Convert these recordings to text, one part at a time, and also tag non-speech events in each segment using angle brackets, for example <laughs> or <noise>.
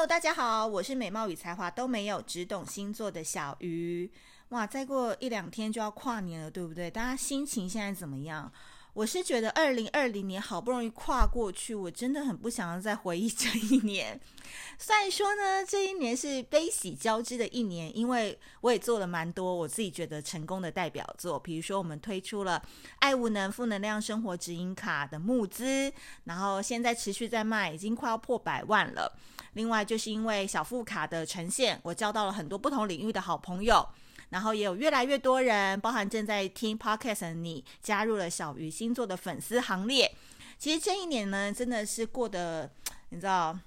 Hello，大家好，我是美貌与才华都没有，只懂星座的小鱼。哇，再过一两天就要跨年了，对不对？大家心情现在怎么样？我是觉得二零二零年好不容易跨过去，我真的很不想要再回忆这一年。<laughs> 虽然说呢，这一年是悲喜交织的一年，因为我也做了蛮多我自己觉得成功的代表作，比如说我们推出了爱无能负能量生活指引卡的募资，然后现在持续在卖，已经快要破百万了。另外就是因为小副卡的呈现，我交到了很多不同领域的好朋友。然后也有越来越多人，包含正在听 Podcast 的你，加入了小鱼星座的粉丝行列。其实这一年呢，真的是过得，你知道，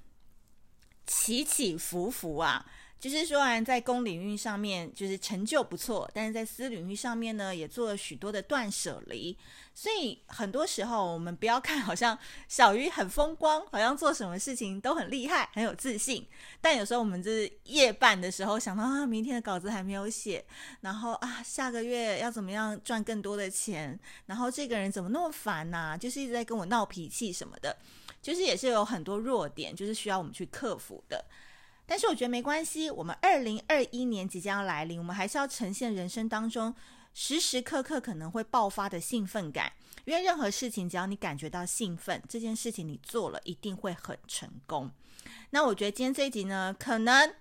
起起伏伏啊。就是说，然在公领域上面就是成就不错，但是在私领域上面呢，也做了许多的断舍离。所以很多时候，我们不要看好像小鱼很风光，好像做什么事情都很厉害、很有自信。但有时候我们就是夜半的时候，想到啊，明天的稿子还没有写，然后啊，下个月要怎么样赚更多的钱，然后这个人怎么那么烦呐、就是一直在跟我闹脾气什么的，就是也是有很多弱点，就是需要我们去克服的。但是我觉得没关系，我们二零二一年即将要来临，我们还是要呈现人生当中时时刻刻可能会爆发的兴奋感。因为任何事情，只要你感觉到兴奋，这件事情你做了一定会很成功。那我觉得今天这一集呢，可能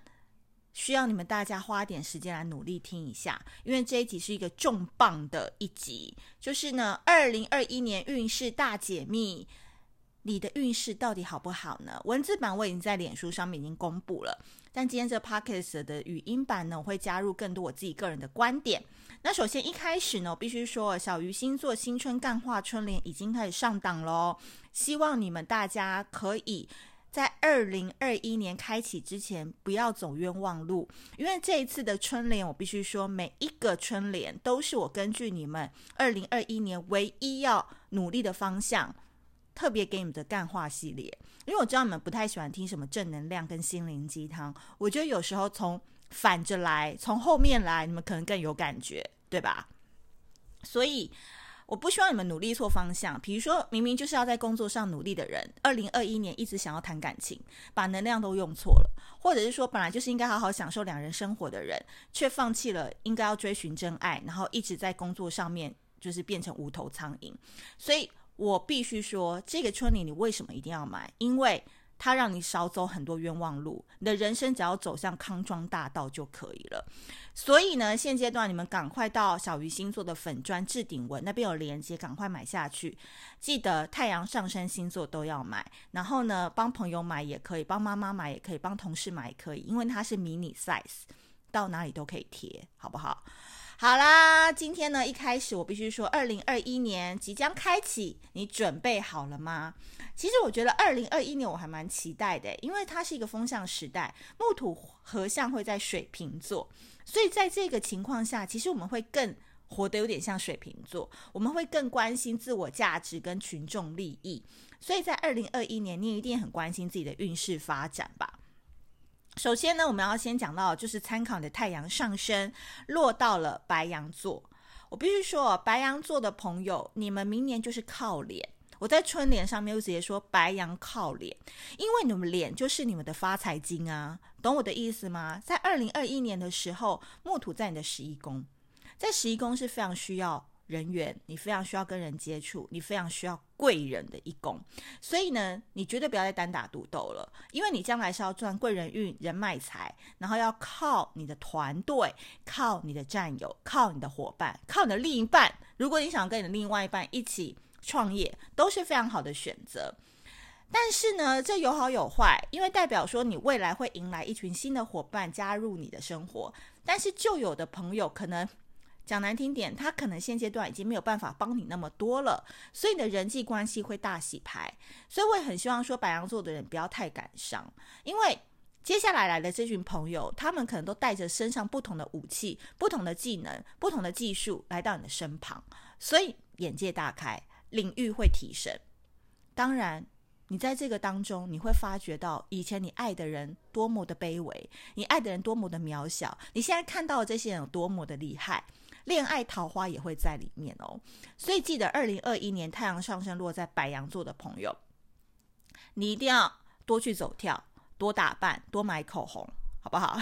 需要你们大家花点时间来努力听一下，因为这一集是一个重磅的一集，就是呢，二零二一年运势大解密。你的运势到底好不好呢？文字版我已经在脸书上面已经公布了，但今天这 Podcast 的语音版呢，我会加入更多我自己个人的观点。那首先一开始呢，我必须说，小鱼星座新春干化春联已经开始上档喽。希望你们大家可以在二零二一年开启之前不要走冤枉路，因为这一次的春联，我必须说，每一个春联都是我根据你们二零二一年唯一要努力的方向。特别给你们的干话系列，因为我知道你们不太喜欢听什么正能量跟心灵鸡汤，我觉得有时候从反着来，从后面来，你们可能更有感觉，对吧？所以我不希望你们努力错方向。比如说明明就是要在工作上努力的人，二零二一年一直想要谈感情，把能量都用错了；或者是说本来就是应该好好享受两人生活的人，却放弃了应该要追寻真爱，然后一直在工作上面就是变成无头苍蝇。所以。我必须说，这个春联你为什么一定要买？因为它让你少走很多冤枉路，你的人生只要走向康庄大道就可以了。所以呢，现阶段你们赶快到小鱼星座的粉砖置顶文那边有链接，赶快买下去。记得太阳上升星座都要买，然后呢，帮朋友买也可以，帮妈妈买也可以，帮同事买也可以，因为它是迷你 size，到哪里都可以贴，好不好？好啦，今天呢，一开始我必须说，二零二一年即将开启，你准备好了吗？其实我觉得二零二一年我还蛮期待的，因为它是一个风象时代，木土合相会在水瓶座，所以在这个情况下，其实我们会更活得有点像水瓶座，我们会更关心自我价值跟群众利益，所以在二零二一年，你也一定很关心自己的运势发展吧。首先呢，我们要先讲到，就是参考你的太阳上升落到了白羊座。我必须说，白羊座的朋友，你们明年就是靠脸。我在春联上面就直接说白羊靠脸，因为你们脸就是你们的发财金啊，懂我的意思吗？在二零二一年的时候，木土在你的十一宫，在十一宫是非常需要。人缘，你非常需要跟人接触，你非常需要贵人的一宫，所以呢，你绝对不要再单打独斗了，因为你将来是要赚贵人运、人脉财，然后要靠你的团队、靠你的战友、靠你的伙伴、靠你的另一半。如果你想跟你的另外一半一起创业，都是非常好的选择。但是呢，这有好有坏，因为代表说你未来会迎来一群新的伙伴加入你的生活，但是旧有的朋友可能。讲难听点，他可能现阶段已经没有办法帮你那么多了，所以你的人际关系会大洗牌。所以我也很希望说，白羊座的人不要太感伤，因为接下来来的这群朋友，他们可能都带着身上不同的武器、不同的技能、不同的技术来到你的身旁，所以眼界大开，领域会提升。当然，你在这个当中，你会发觉到以前你爱的人多么的卑微，你爱的人多么的渺小，你现在看到的这些人有多么的厉害。恋爱桃花也会在里面哦，所以记得二零二一年太阳上升落在白羊座的朋友，你一定要多去走跳，多打扮，多买口红，好不好？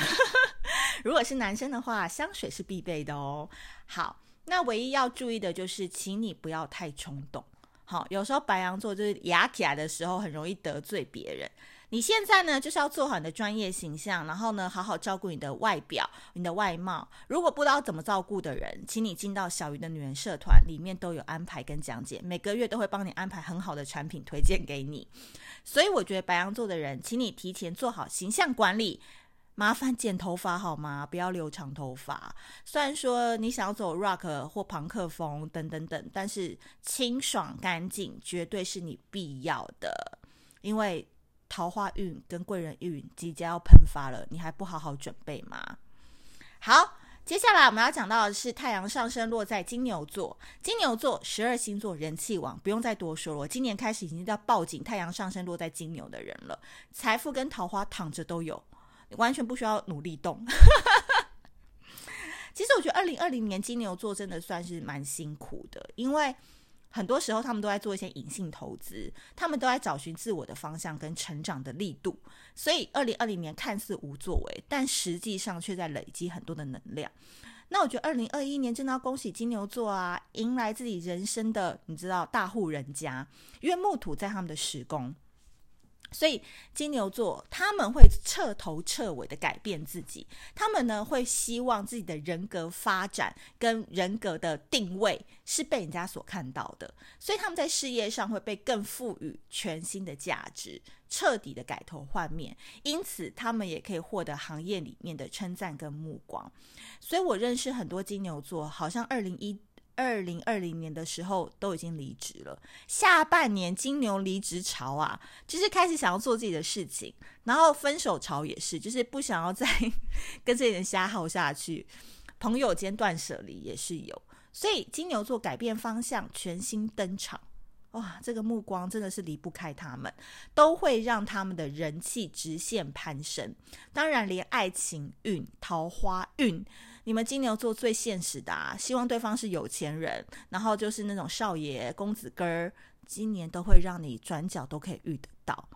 <laughs> 如果是男生的话，香水是必备的哦。好，那唯一要注意的就是，请你不要太冲动。好，有时候白羊座就是牙起来的时候，很容易得罪别人。你现在呢，就是要做好你的专业形象，然后呢，好好照顾你的外表、你的外貌。如果不知道怎么照顾的人，请你进到小鱼的女人社团，里面都有安排跟讲解，每个月都会帮你安排很好的产品推荐给你。所以我觉得白羊座的人，请你提前做好形象管理，麻烦剪头发好吗？不要留长头发。虽然说你想要走 rock 或朋克风等等等，但是清爽干净绝对是你必要的，因为。桃花运跟贵人运即将要喷发了，你还不好好准备吗？好，接下来我们要讲到的是太阳上升落在金牛座，金牛座十二星座人气王，不用再多说了。今年开始已经要抱紧太阳上升落在金牛的人了，财富跟桃花躺着都有，完全不需要努力动。<laughs> 其实我觉得二零二零年金牛座真的算是蛮辛苦的，因为。很多时候，他们都在做一些隐性投资，他们都在找寻自我的方向跟成长的力度。所以，二零二零年看似无作为，但实际上却在累积很多的能量。那我觉得，二零二一年真的要恭喜金牛座啊，迎来自己人生的你知道大户人家，因为木土在他们的时宫。所以金牛座他们会彻头彻尾的改变自己，他们呢会希望自己的人格发展跟人格的定位是被人家所看到的，所以他们在事业上会被更赋予全新的价值，彻底的改头换面，因此他们也可以获得行业里面的称赞跟目光。所以我认识很多金牛座，好像二零一。二零二零年的时候都已经离职了，下半年金牛离职潮啊，就是开始想要做自己的事情，然后分手潮也是，就是不想要再 <laughs> 跟这些人瞎耗下去，朋友间断舍离也是有，所以金牛座改变方向，全新登场，哇，这个目光真的是离不开他们，都会让他们的人气直线攀升，当然连爱情运、桃花运。你们金牛座最现实的啊，希望对方是有钱人，然后就是那种少爷公子哥儿，今年都会让你转角都可以遇得到。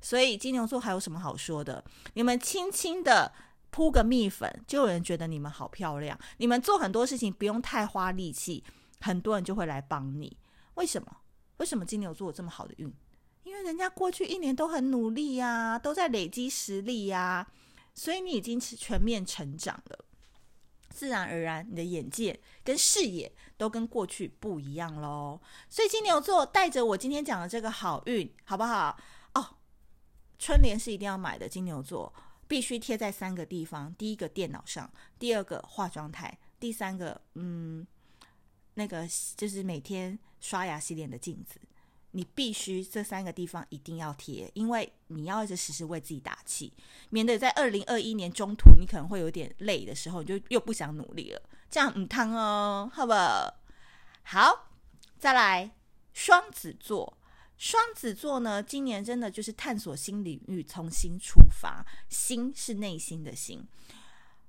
所以金牛座还有什么好说的？你们轻轻的铺个蜜粉，就有人觉得你们好漂亮。你们做很多事情不用太花力气，很多人就会来帮你。为什么？为什么金牛座有这么好的运？因为人家过去一年都很努力呀，都在累积实力呀，所以你已经全面成长了。自然而然，你的眼界跟视野都跟过去不一样喽。所以金牛座带着我今天讲的这个好运，好不好？哦，春联是一定要买的。金牛座必须贴在三个地方：第一个电脑上，第二个化妆台，第三个，嗯，那个就是每天刷牙洗脸的镜子。你必须这三个地方一定要贴，因为你要一直时时为自己打气，免得在二零二一年中途你可能会有点累的时候，你就又不想努力了，这样唔烫哦，好不好？好，再来双子座，双子座呢，今年真的就是探索新领域，从新出发，心是内心的心。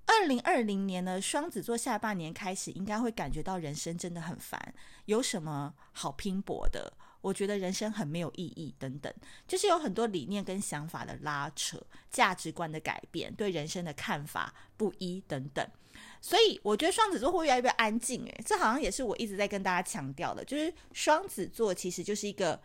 二零二零年呢，双子座下半年开始应该会感觉到人生真的很烦，有什么好拼搏的？我觉得人生很没有意义，等等，就是有很多理念跟想法的拉扯，价值观的改变，对人生的看法不一等等。所以我觉得双子座会越来越安静，诶，这好像也是我一直在跟大家强调的，就是双子座其实就是一个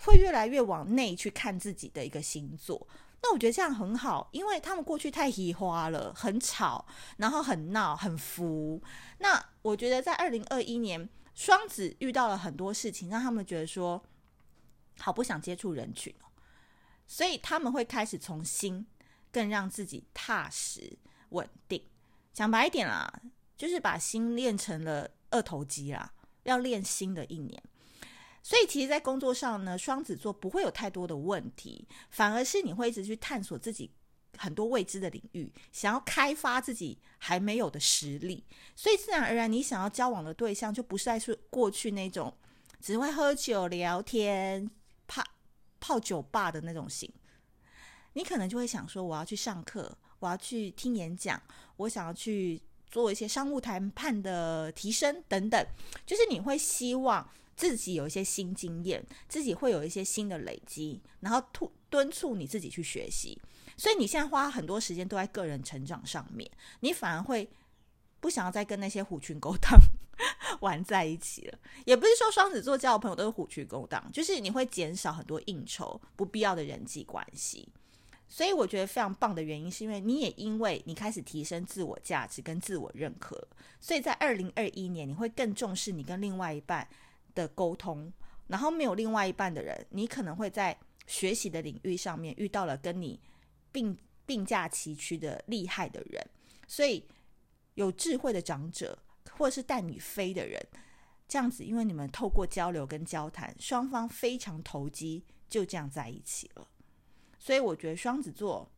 会越来越往内去看自己的一个星座。那我觉得这样很好，因为他们过去太嘻花了，很吵，然后很闹，很浮。那我觉得在二零二一年。双子遇到了很多事情，让他们觉得说好不想接触人群，所以他们会开始从心更让自己踏实稳定。讲白一点啦，就是把心练成了二头肌啦，要练心的一年。所以其实，在工作上呢，双子座不会有太多的问题，反而是你会一直去探索自己。很多未知的领域，想要开发自己还没有的实力，所以自然而然，你想要交往的对象就不再是过去那种只会喝酒聊天、泡泡酒吧的那种型。你可能就会想说，我要去上课，我要去听演讲，我想要去做一些商务谈判的提升等等，就是你会希望自己有一些新经验，自己会有一些新的累积，然后突。敦促你自己去学习。所以你现在花很多时间都在个人成长上面，你反而会不想要再跟那些狐群狗党 <laughs> 玩在一起了。也不是说双子座交的朋友都是虎群狗党，就是你会减少很多应酬、不必要的人际关系。所以我觉得非常棒的原因，是因为你也因为你开始提升自我价值跟自我认可，所以在二零二一年你会更重视你跟另外一半的沟通。然后没有另外一半的人，你可能会在学习的领域上面遇到了跟你。并并驾齐驱的厉害的人，所以有智慧的长者，或是带你飞的人，这样子，因为你们透过交流跟交谈，双方非常投机，就这样在一起了。所以我觉得双子座，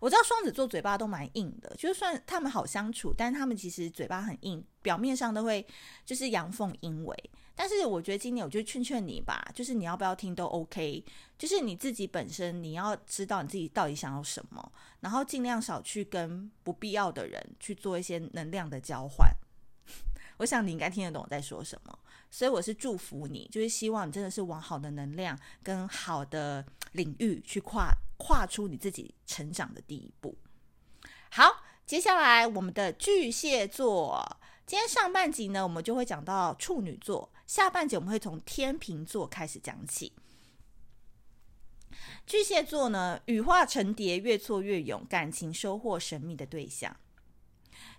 我知道双子座嘴巴都蛮硬的，就算他们好相处，但他们其实嘴巴很硬，表面上都会就是阳奉阴违。但是我觉得今年我就劝劝你吧，就是你要不要听都 OK，就是你自己本身你要知道你自己到底想要什么，然后尽量少去跟不必要的人去做一些能量的交换。<laughs> 我想你应该听得懂我在说什么，所以我是祝福你，就是希望你真的是往好的能量跟好的领域去跨跨出你自己成长的第一步。好，接下来我们的巨蟹座。今天上半集呢，我们就会讲到处女座；下半集我们会从天秤座开始讲起。巨蟹座呢，羽化成蝶，越挫越勇，感情收获神秘的对象。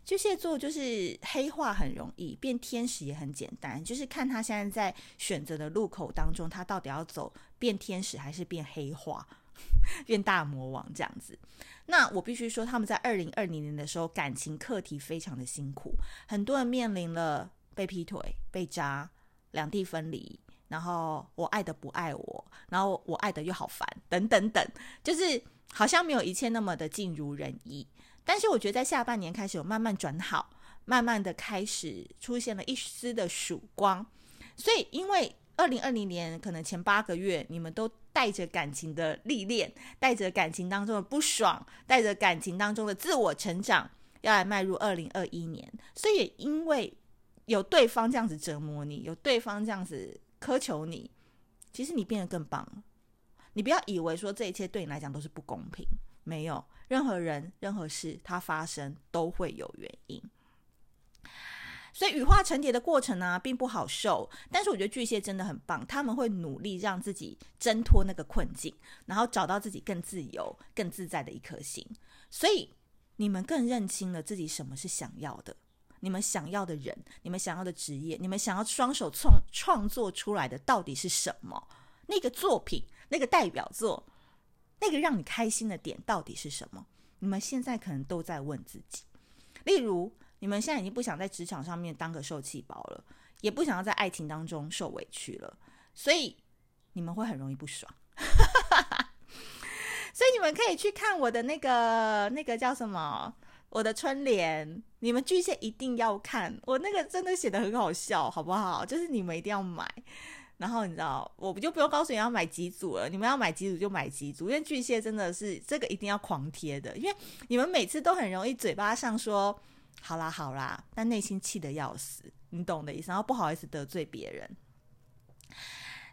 巨蟹座就是黑化很容易，变天使也很简单，就是看他现在在选择的路口当中，他到底要走变天使还是变黑化。<laughs> 变大魔王这样子，那我必须说，他们在二零二零年的时候，感情课题非常的辛苦，很多人面临了被劈腿、被渣、两地分离，然后我爱的不爱我，然后我爱的又好烦，等等等，就是好像没有一切那么的尽如人意。但是我觉得在下半年开始有慢慢转好，慢慢的开始出现了一丝的曙光。所以因为二零二零年可能前八个月，你们都带着感情的历练，带着感情当中的不爽，带着感情当中的自我成长，要来迈入二零二一年。所以也因为有对方这样子折磨你，有对方这样子苛求你，其实你变得更棒了。你不要以为说这一切对你来讲都是不公平，没有，任何人、任何事，它发生都会有原因。所以羽化成蝶的过程呢、并不好受。但是我觉得巨蟹真的很棒，他们会努力让自己挣脱那个困境，然后找到自己更自由、更自在的一颗心。所以你们更认清了自己什么是想要的，你们想要的人，你们想要的职业，你们想要双手创创作出来的到底是什么？那个作品，那个代表作，那个让你开心的点到底是什么？你们现在可能都在问自己。例如。你们现在已经不想在职场上面当个受气包了，也不想要在爱情当中受委屈了，所以你们会很容易不爽。<laughs> 所以你们可以去看我的那个那个叫什么，我的春联，你们巨蟹一定要看，我那个真的写得很好笑，好不好？就是你们一定要买。然后你知道，我不就不用告诉你要买几组了，你们要买几组就买几组，因为巨蟹真的是这个一定要狂贴的，因为你们每次都很容易嘴巴上说。好啦好啦，但内心气得要死，你懂的意思。然后不好意思得罪别人，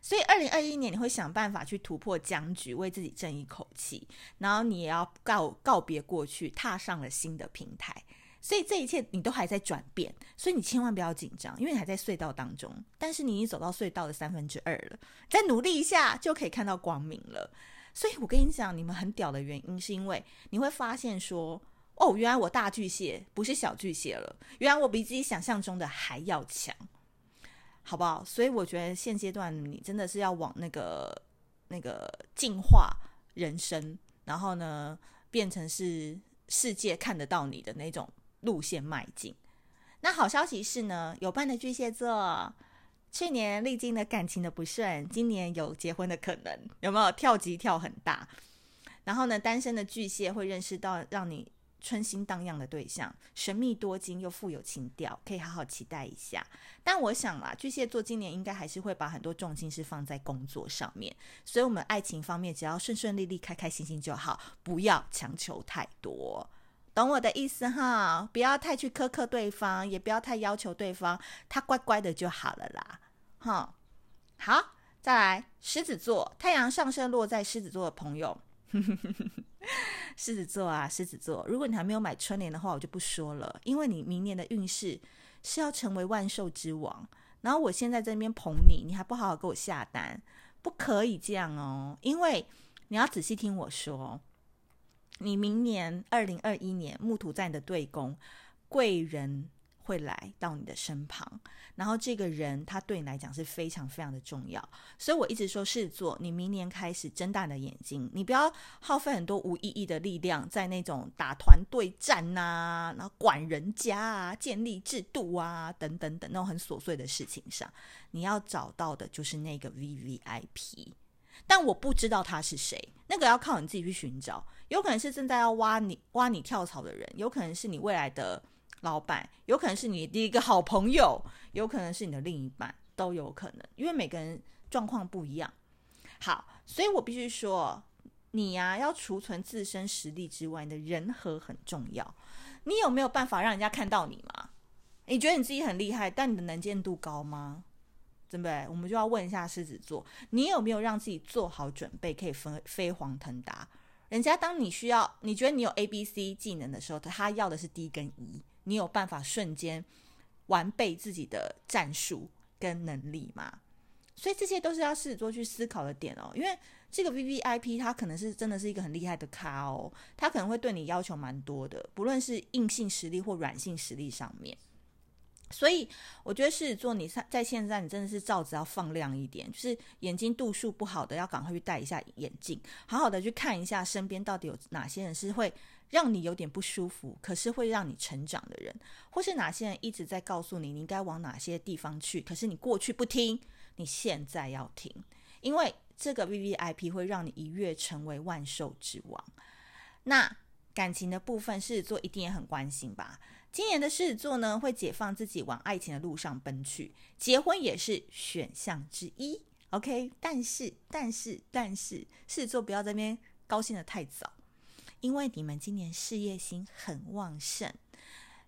所以二零二一年你会想办法去突破僵局，为自己争一口气。然后你也要告告别过去，踏上了新的平台。所以这一切你都还在转变，所以你千万不要紧张，因为你还在隧道当中。但是你已经走到隧道的三分之二了，再努力一下就可以看到光明了。所以我跟你讲，你们很屌的原因是因为你会发现说。哦，原来我大巨蟹不是小巨蟹了。原来我比自己想象中的还要强，好不好？所以我觉得现阶段你真的是要往那个那个进化人生，然后呢，变成是世界看得到你的那种路线迈进。那好消息是呢，有伴的巨蟹座，去年历经了感情的不顺，今年有结婚的可能，有没有？跳级跳很大。然后呢，单身的巨蟹会认识到让你。春心荡漾的对象，神秘多金又富有情调，可以好好期待一下。但我想啦，巨蟹座今年应该还是会把很多重心是放在工作上面，所以我们爱情方面只要顺顺利利、开开心心就好，不要强求太多，懂我的意思哈？不要太去苛刻对方，也不要太要求对方，他乖乖的就好了啦。哈，好。再来，狮子座，太阳上升落在狮子座的朋友，<laughs> 狮子座啊，狮子座，如果你还没有买春联的话，我就不说了，因为你明年的运势是要成为万兽之王。然后我现在这边捧你，你还不好好给我下单，不可以这样哦，因为你要仔细听我说，你明年二零二一年木土在你的对宫，贵人。会来到你的身旁，然后这个人他对你来讲是非常非常的重要，所以我一直说狮子座，你明年开始睁大你的眼睛，你不要耗费很多无意义的力量在那种打团队战呐、然后管人家啊、建立制度啊等等等那种很琐碎的事情上，你要找到的就是那个 VVIP，但我不知道他是谁，那个要靠你自己去寻找，有可能是正在要挖你挖你跳槽的人，有可能是你未来的。老板有可能是你的一个好朋友，<laughs> 有可能是你的另一半，都有可能，因为每个人状况不一样。好，所以我必须说，你呀、要储存自身实力之外，的人和很重要。你有没有办法让人家看到你吗？你觉得你自己很厉害，但你的能见度高吗？对不对？我们就要问一下狮子座，你有没有让自己做好准备，可以飞飞黄腾达？人家当你需要，你觉得你有 A、B、C 技能的时候，他要的是 D 跟 E。你有办法瞬间完备自己的战术跟能力吗？所以这些都是要狮子座去思考的点哦。因为这个 VVIP 他可能是真的是一个很厉害的咖哦，他可能会对你要求蛮多的，不论是硬性实力或软性实力上面。所以我觉得狮子座你在现在你真的是罩子要放亮一点，就是眼睛度数不好的要赶快去戴一下眼镜，好好的去看一下身边到底有哪些人是会。让你有点不舒服，可是会让你成长的人，或是哪些人一直在告诉你你应该往哪些地方去，可是你过去不听，你现在要听，因为这个 VVIP 会让你一跃成为万兽之王。那感情的部分，狮子座一定也很关心吧？今年的狮子座呢，会解放自己往爱情的路上奔去，结婚也是选项之一。OK，但是但是但是，狮子座不要在那边高兴的太早。因为你们今年事业心很旺盛，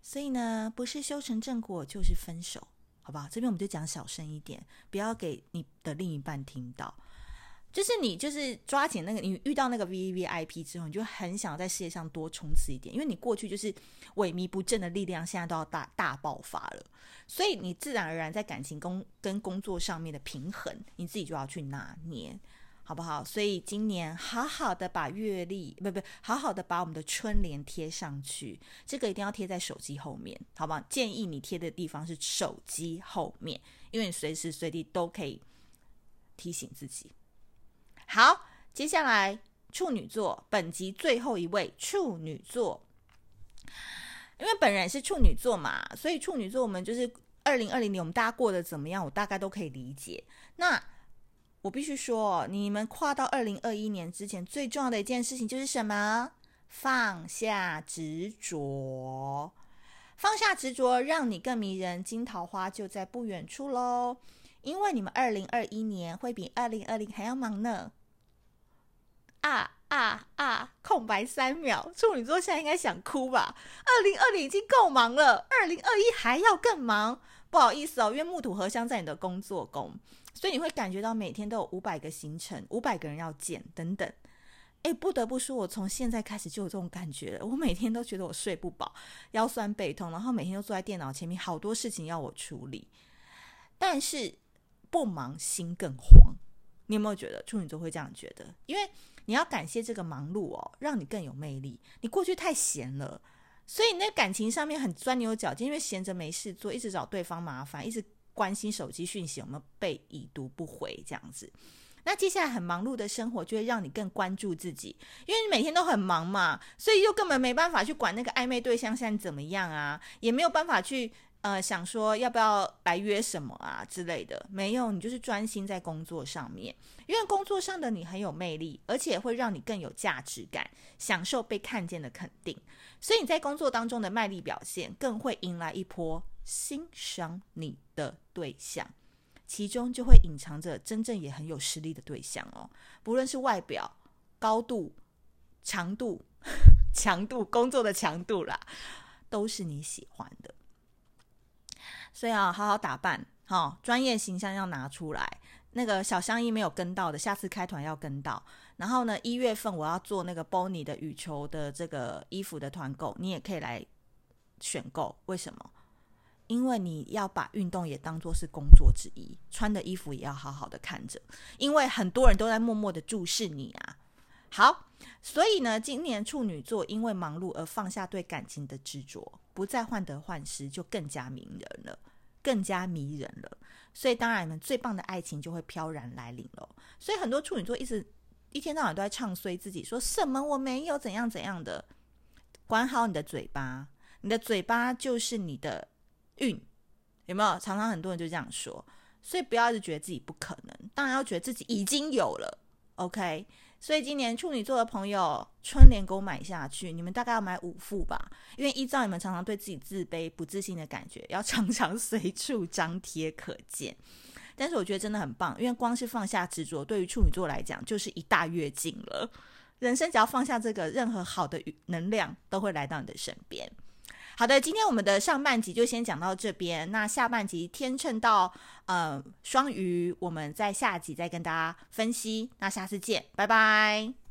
所以呢，不是修成正果就是分手，好不好？这边我们就讲小声一点，不要给你的另一半听到。就是你就是抓紧那个，你遇到那个 VVIP 之后，你就很想在事业上多冲刺一点，因为你过去就是萎靡不振的力量，现在都要大大爆发了，所以你自然而然在感情工跟工作上面的平衡，你自己就要去拿捏。好不好？所以今年好好的把月历，不不，好好的把我们的春联贴上去。这个一定要贴在手机后面，好不好？建议你贴的地方是手机后面，因为你随时随地都可以提醒自己。好，接下来处女座，本集最后一位处女座，因为本人是处女座嘛，所以处女座我们就是二零二零年我们大家过得怎么样，我大概都可以理解。那我必须说，你们跨到二零二一年之前，最重要的一件事情就是什么？放下执着，放下执着，让你更迷人。金桃花就在不远处喽。因为你们二零二一年会比二零二零还要忙呢。啊啊啊！空白三秒，处女座现在应该想哭吧？二零二零已经够忙了，二零二一还要更忙。不好意思哦，因为木土合相在你的工作宫。所以你会感觉到每天都有五百个行程，五百个人要见等等。诶，不得不说，我从现在开始就有这种感觉了。我每天都觉得我睡不饱，腰酸背痛，然后每天都坐在电脑前面，好多事情要我处理。但是不忙心更慌。你有没有觉得处女座会这样觉得？因为你要感谢这个忙碌哦，让你更有魅力。你过去太闲了，所以那感情上面很钻牛角尖，因为闲着没事做，一直找对方麻烦，一直。关心手机讯息有没有被已读不回这样子，那接下来很忙碌的生活就会让你更关注自己，因为你每天都很忙嘛，所以又根本没办法去管那个暧昧对象现在怎么样啊，也没有办法去呃想说要不要来约什么啊之类的，没有，你就是专心在工作上面，因为工作上的你很有魅力，而且会让你更有价值感，享受被看见的肯定，所以你在工作当中的卖力表现更会迎来一波。欣赏你的对象，其中就会隐藏着真正也很有实力的对象哦。不论是外表、高度、强度、<laughs> 强度、工作的强度啦，都是你喜欢的。所以啊，好好打扮，好，专业形象要拿出来。那个小香衣没有跟到的，下次开团要跟到。然后呢，一月份我要做那个 Bonnie 的羽球的这个衣服的团购，你也可以来选购。为什么？因为你要把运动也当作是工作之一，穿的衣服也要好好的看着，因为很多人都在默默的注视你啊。好，所以呢，今年处女座因为忙碌而放下对感情的执着，不再患得患失，就更加迷人了，更加迷人了。所以当然，你们最棒的爱情就会飘然来临了。所以很多处女座一直一天到晚都在唱衰自己，说什么我没有怎样怎样的。管好你的嘴巴，你的嘴巴就是你的运，有没有？常常很多人就这样说，所以不要一直觉得自己不可能，当然要觉得自己已经有了。OK。所以今年处女座的朋友，春联给我买下去，你们大概要买五副吧，因为依照你们常常对自己自卑、不自信的感觉，要常常 <laughs> 随处张贴可见。但是我觉得真的很棒，因为光是放下执着，对于处女座来讲就是一大跃进了。人生只要放下这个，任何好的能量都会来到你的身边。好的，今天我们的上半集就先讲到这边。那下半集天秤到呃双鱼，我们在下集再跟大家分析。那下次见，拜拜。